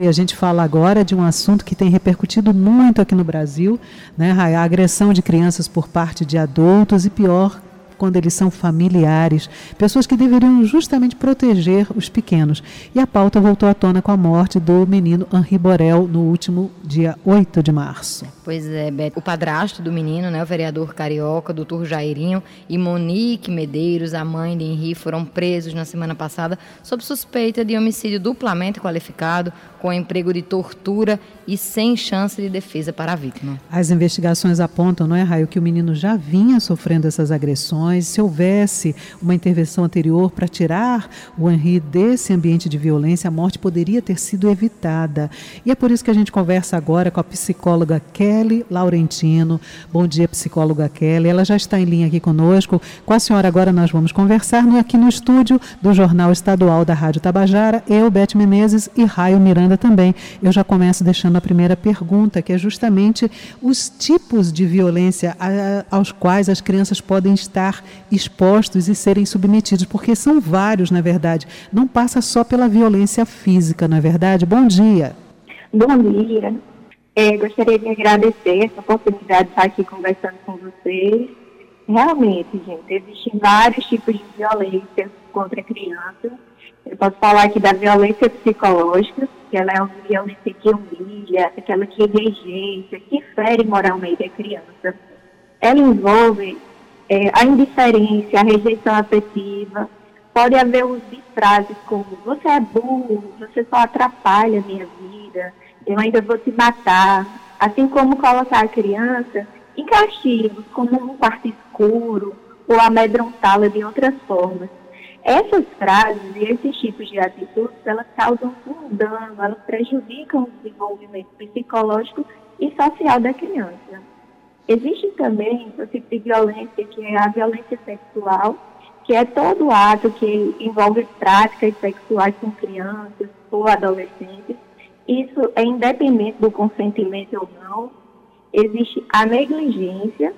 E a gente fala agora de um assunto que tem repercutido muito aqui no Brasil, né, a agressão de crianças por parte de adultos e pior, quando eles são familiares, pessoas que deveriam justamente proteger os pequenos. E a pauta voltou à tona com a morte do menino Henri Borel no último dia 8 de março. Pois é, Beto. O padrasto do menino, né, o vereador carioca, doutor Jairinho, e Monique Medeiros, a mãe de Henri, foram presos na semana passada sob suspeita de homicídio duplamente qualificado, com emprego de tortura e sem chance de defesa para a vítima. As investigações apontam, não é, Raio, que o menino já vinha sofrendo essas agressões se houvesse uma intervenção anterior para tirar o Henri desse ambiente de violência, a morte poderia ter sido evitada. E é por isso que a gente conversa agora com a psicóloga Kelly Laurentino. Bom dia, psicóloga Kelly. Ela já está em linha aqui conosco. Com a senhora agora nós vamos conversar aqui no estúdio do Jornal Estadual da Rádio Tabajara, eu, Beth Menezes e Raio Miranda também. Eu já começo deixando a primeira pergunta, que é justamente os tipos de violência aos quais as crianças podem estar expostos e serem submetidos, porque são vários, na verdade. Não passa só pela violência física, na é verdade. Bom dia. Bom dia. É, gostaria de agradecer essa oportunidade de estar aqui conversando com vocês. Realmente, gente, existem vários tipos de violência contra crianças. Eu posso falar aqui da violência psicológica, que ela é uma violência que humilha, aquela que rejeita, que fere moralmente a criança. Ela envolve é, a indiferença, a rejeição afetiva. Pode haver uso de frases como você é burro, você só atrapalha a minha vida, eu ainda vou te matar. Assim como colocar a criança em castigos, como um quarto escuro, ou amedrontá-la de outras formas. Essas frases e esses tipos de atitudes, elas causam um dano, elas prejudicam o desenvolvimento psicológico e social da criança. Existe também o tipo de violência, que é a violência sexual, que é todo ato que envolve práticas sexuais com crianças ou adolescentes. Isso é independente do consentimento ou não. Existe a negligência.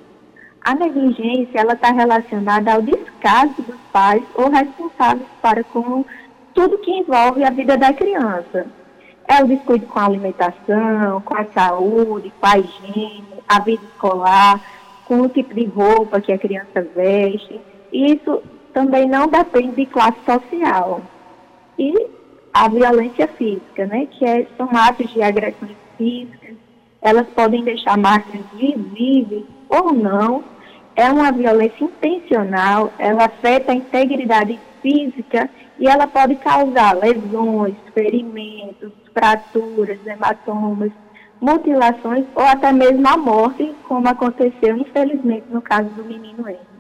A negligência ela está relacionada ao descaso dos pais ou responsáveis para com tudo que envolve a vida da criança. É o descuido com a alimentação, com a saúde, com a higiene, a vida escolar, com o tipo de roupa que a criança veste. Isso também não depende de classe social. E a violência física, né, que é, são atos de agressões físicas, elas podem deixar marcas visíveis ou não. É uma violência intencional, ela afeta a integridade física e ela pode causar lesões, ferimentos, fraturas, hematomas, mutilações ou até mesmo a morte, como aconteceu, infelizmente, no caso do menino Henry.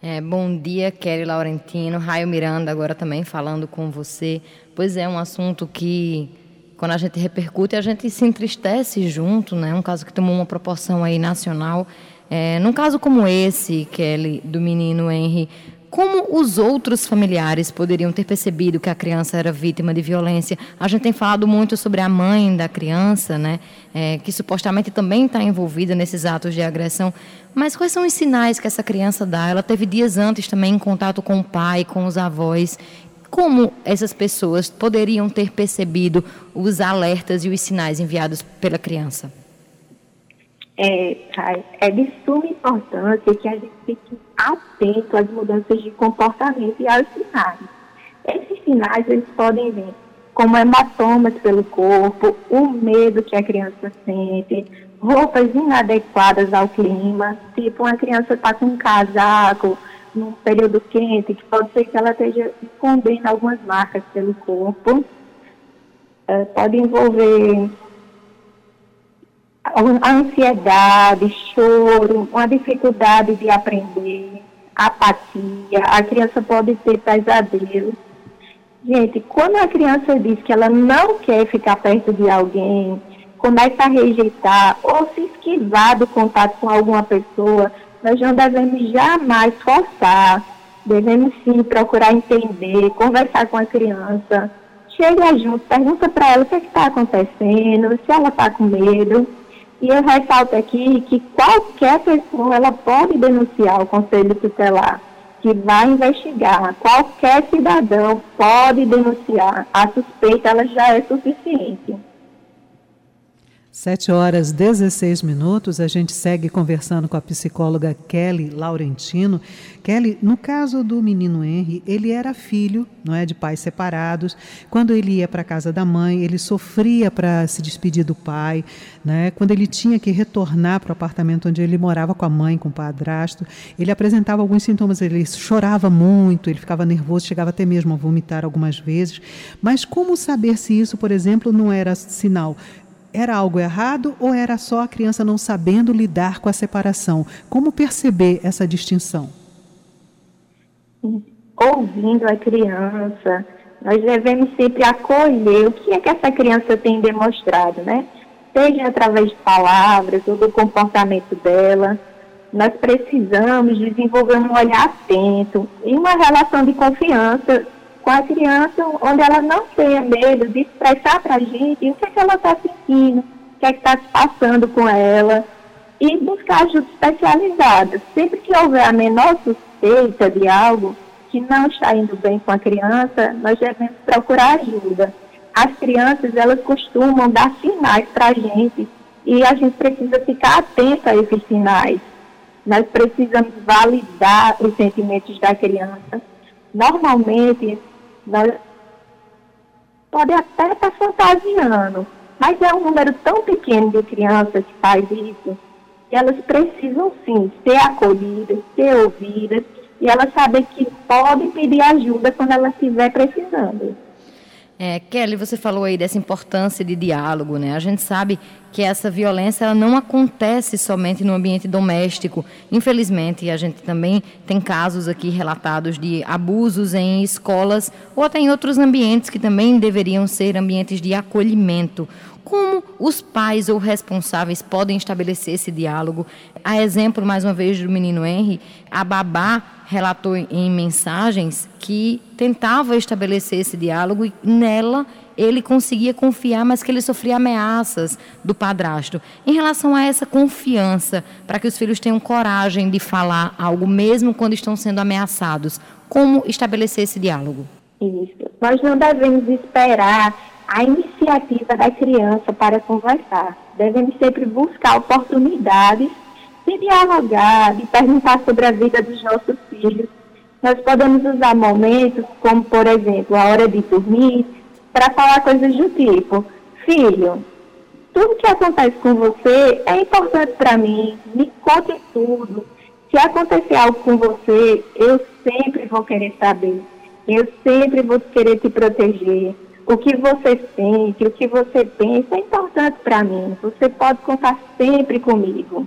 É, bom dia, Kelly Laurentino, Raio Miranda, agora também falando com você. Pois é, um assunto que, quando a gente repercute, a gente se entristece junto, né? Um caso que tomou uma proporção aí nacional. É, num caso como esse, Kelly, do menino Henry, como os outros familiares poderiam ter percebido que a criança era vítima de violência? A gente tem falado muito sobre a mãe da criança, né, é, que supostamente também está envolvida nesses atos de agressão. Mas quais são os sinais que essa criança dá? Ela teve dias antes também em contato com o pai, com os avós. Como essas pessoas poderiam ter percebido os alertas e os sinais enviados pela criança? É, é de suma importância que a gente fique atento às mudanças de comportamento e aos sinais. Esses sinais eles podem vir como hematomas pelo corpo, o medo que a criança sente, roupas inadequadas ao clima, tipo uma criança está com um casaco num período quente, que pode ser que ela esteja escondendo algumas marcas pelo corpo. É, pode envolver a ansiedade, choro, uma dificuldade de aprender, apatia, a criança pode ter pesadelos. Gente, quando a criança diz que ela não quer ficar perto de alguém, começa a rejeitar ou se esquivar do contato com alguma pessoa, nós não devemos jamais forçar. Devemos sim procurar entender, conversar com a criança. Chega junto, pergunta para ela o que é está acontecendo, se ela está com medo. E eu ressalto aqui que qualquer pessoa ela pode denunciar o Conselho Tutelar, que vai investigar. Qualquer cidadão pode denunciar. A suspeita ela já é suficiente. 7 horas 16 minutos, a gente segue conversando com a psicóloga Kelly Laurentino. Kelly, no caso do menino Henry, ele era filho, não é, de pais separados. Quando ele ia para a casa da mãe, ele sofria para se despedir do pai, né? Quando ele tinha que retornar para o apartamento onde ele morava com a mãe, com o padrasto, ele apresentava alguns sintomas, ele chorava muito, ele ficava nervoso, chegava até mesmo a vomitar algumas vezes. Mas como saber se isso, por exemplo, não era sinal era algo errado ou era só a criança não sabendo lidar com a separação? Como perceber essa distinção? Ouvindo a criança, nós devemos sempre acolher o que é que essa criança tem demonstrado, né? Seja através de palavras ou do comportamento dela. Nós precisamos desenvolver um olhar atento e uma relação de confiança com a criança, onde ela não tenha medo de expressar para a gente o que, é que ela está sentindo, o que é está se passando com ela, e buscar ajuda especializada. Sempre que houver a menor suspeita de algo que não está indo bem com a criança, nós devemos procurar ajuda. As crianças, elas costumam dar sinais para a gente e a gente precisa ficar atento a esses sinais. Nós precisamos validar os sentimentos da criança. Normalmente, nós pode até estar tá fantasiando, mas é um número tão pequeno de crianças que faz isso, que elas precisam sim ser acolhidas, ser ouvidas, e elas sabem que podem pedir ajuda quando elas estiver precisando. É, Kelly, você falou aí dessa importância de diálogo, né? A gente sabe que essa violência ela não acontece somente no ambiente doméstico. Infelizmente, a gente também tem casos aqui relatados de abusos em escolas ou até em outros ambientes que também deveriam ser ambientes de acolhimento. Como os pais ou responsáveis podem estabelecer esse diálogo? A exemplo, mais uma vez, do menino Henry, a babá relatou em mensagens que tentava estabelecer esse diálogo e nela ele conseguia confiar, mas que ele sofria ameaças do padrasto. Em relação a essa confiança, para que os filhos tenham coragem de falar algo, mesmo quando estão sendo ameaçados, como estabelecer esse diálogo? Isso. Nós não devemos esperar a iniciativa da criança para conversar. Devemos sempre buscar oportunidades de dialogar, de perguntar sobre a vida dos nossos filhos. Nós podemos usar momentos como, por exemplo, a hora de dormir, para falar coisas do tipo: Filho, tudo que acontece com você é importante para mim, me conte tudo. Se acontecer algo com você, eu sempre vou querer saber. Eu sempre vou querer te proteger. O que você sente, o que você pensa é importante para mim. Você pode contar sempre comigo.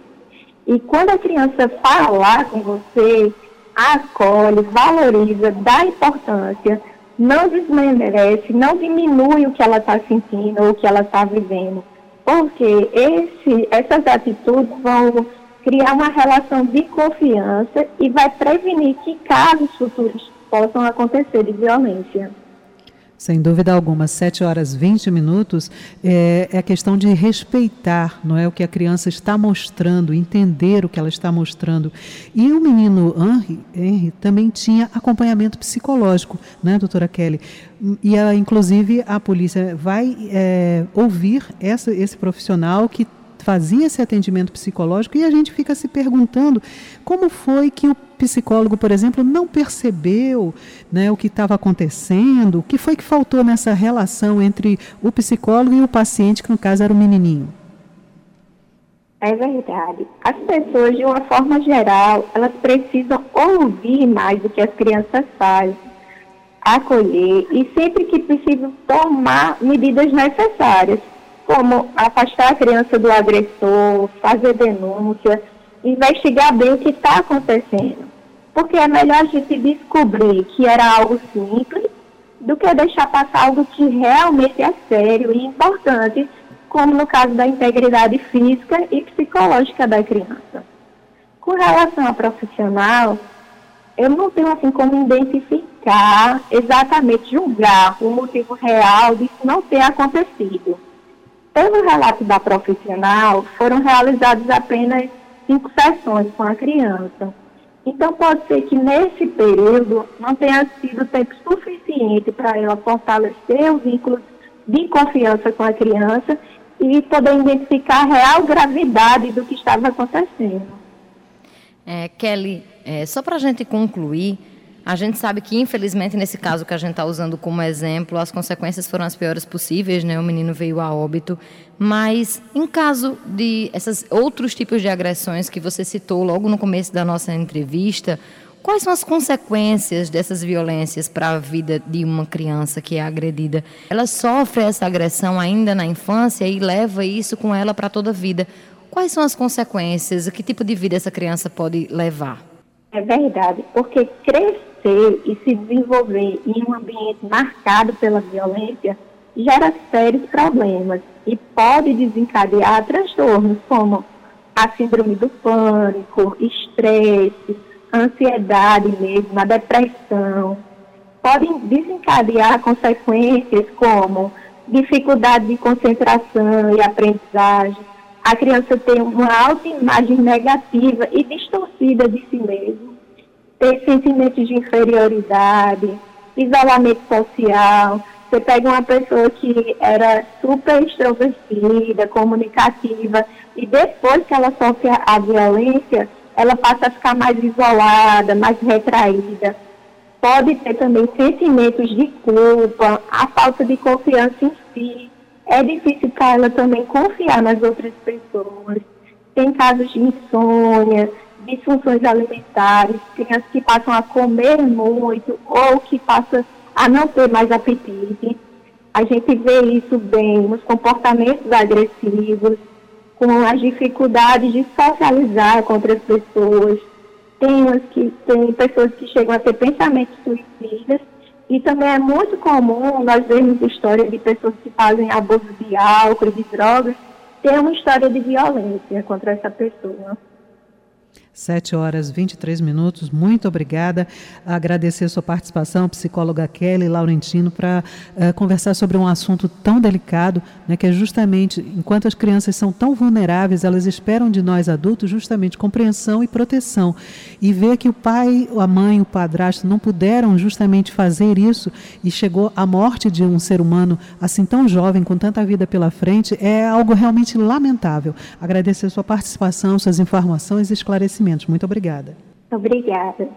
E quando a criança falar com você, acolhe, valoriza, dá importância, não desmerece, não diminui o que ela está sentindo ou o que ela está vivendo. Porque esse, essas atitudes vão criar uma relação de confiança e vai prevenir que casos futuros possam acontecer de violência. Sem dúvida alguma, 7 horas 20 minutos é, é, a questão de respeitar não é, o que a criança está mostrando, entender o que ela está mostrando. E o menino Henry, Henry também tinha acompanhamento psicológico, né, doutora Kelly? E, a, inclusive, a polícia vai é, ouvir essa, esse profissional que fazia esse atendimento psicológico e a gente fica se perguntando como foi que o psicólogo, por exemplo, não percebeu né, o que estava acontecendo, o que foi que faltou nessa relação entre o psicólogo e o paciente, que no caso era o menininho. É verdade. As pessoas, de uma forma geral, elas precisam ouvir mais do que as crianças fazem, acolher e, sempre que possível, tomar medidas necessárias como afastar a criança do agressor, fazer denúncia, investigar bem o que está acontecendo. Porque é melhor a gente descobrir que era algo simples do que deixar passar algo que realmente é sério e importante, como no caso da integridade física e psicológica da criança. Com relação a profissional, eu não tenho assim como identificar exatamente, julgar o motivo real disso não ter acontecido. Pelo relato da profissional, foram realizadas apenas cinco sessões com a criança. Então, pode ser que nesse período não tenha sido tempo suficiente para ela fortalecer o vínculo de confiança com a criança e poder identificar a real gravidade do que estava acontecendo. É, Kelly, é, só para a gente concluir, a gente sabe que, infelizmente, nesse caso que a gente está usando como exemplo, as consequências foram as piores possíveis, né? O menino veio a óbito. Mas, em caso de esses outros tipos de agressões que você citou logo no começo da nossa entrevista, quais são as consequências dessas violências para a vida de uma criança que é agredida? Ela sofre essa agressão ainda na infância e leva isso com ela para toda a vida. Quais são as consequências? Que tipo de vida essa criança pode levar? É verdade, porque crescer e se desenvolver em um ambiente marcado pela violência gera sérios problemas e pode desencadear transtornos como a síndrome do pânico, estresse, ansiedade mesmo, a depressão. Podem desencadear consequências como dificuldade de concentração e aprendizagem, a criança tem uma autoimagem negativa e distorcida de si mesmo, ter sentimentos de inferioridade, isolamento social. Você pega uma pessoa que era super extrovertida, comunicativa, e depois que ela sofre a violência, ela passa a ficar mais isolada, mais retraída. Pode ter também sentimentos de culpa, a falta de confiança em si, é difícil para ela também confiar nas outras pessoas. Tem casos de insônia, disfunções alimentares, crianças que passam a comer muito ou que passam a não ter mais apetite. A gente vê isso bem nos comportamentos agressivos, com as dificuldades de socializar com outras pessoas. Tem, que, tem pessoas que chegam a ter pensamentos suicidas e também é muito comum nós vermos histórias de pessoas que fazem abuso de álcool, de drogas, ter uma história de violência contra essa pessoa. 7 horas 23 minutos. Muito obrigada. Agradecer a sua participação, psicóloga Kelly Laurentino, para uh, conversar sobre um assunto tão delicado, né, que é justamente, enquanto as crianças são tão vulneráveis, elas esperam de nós adultos justamente compreensão e proteção. E ver que o pai, a mãe, o padrasto não puderam justamente fazer isso e chegou à morte de um ser humano assim tão jovem, com tanta vida pela frente, é algo realmente lamentável. Agradecer a sua participação, suas informações e esclarecimentos. Muito obrigada. Obrigada.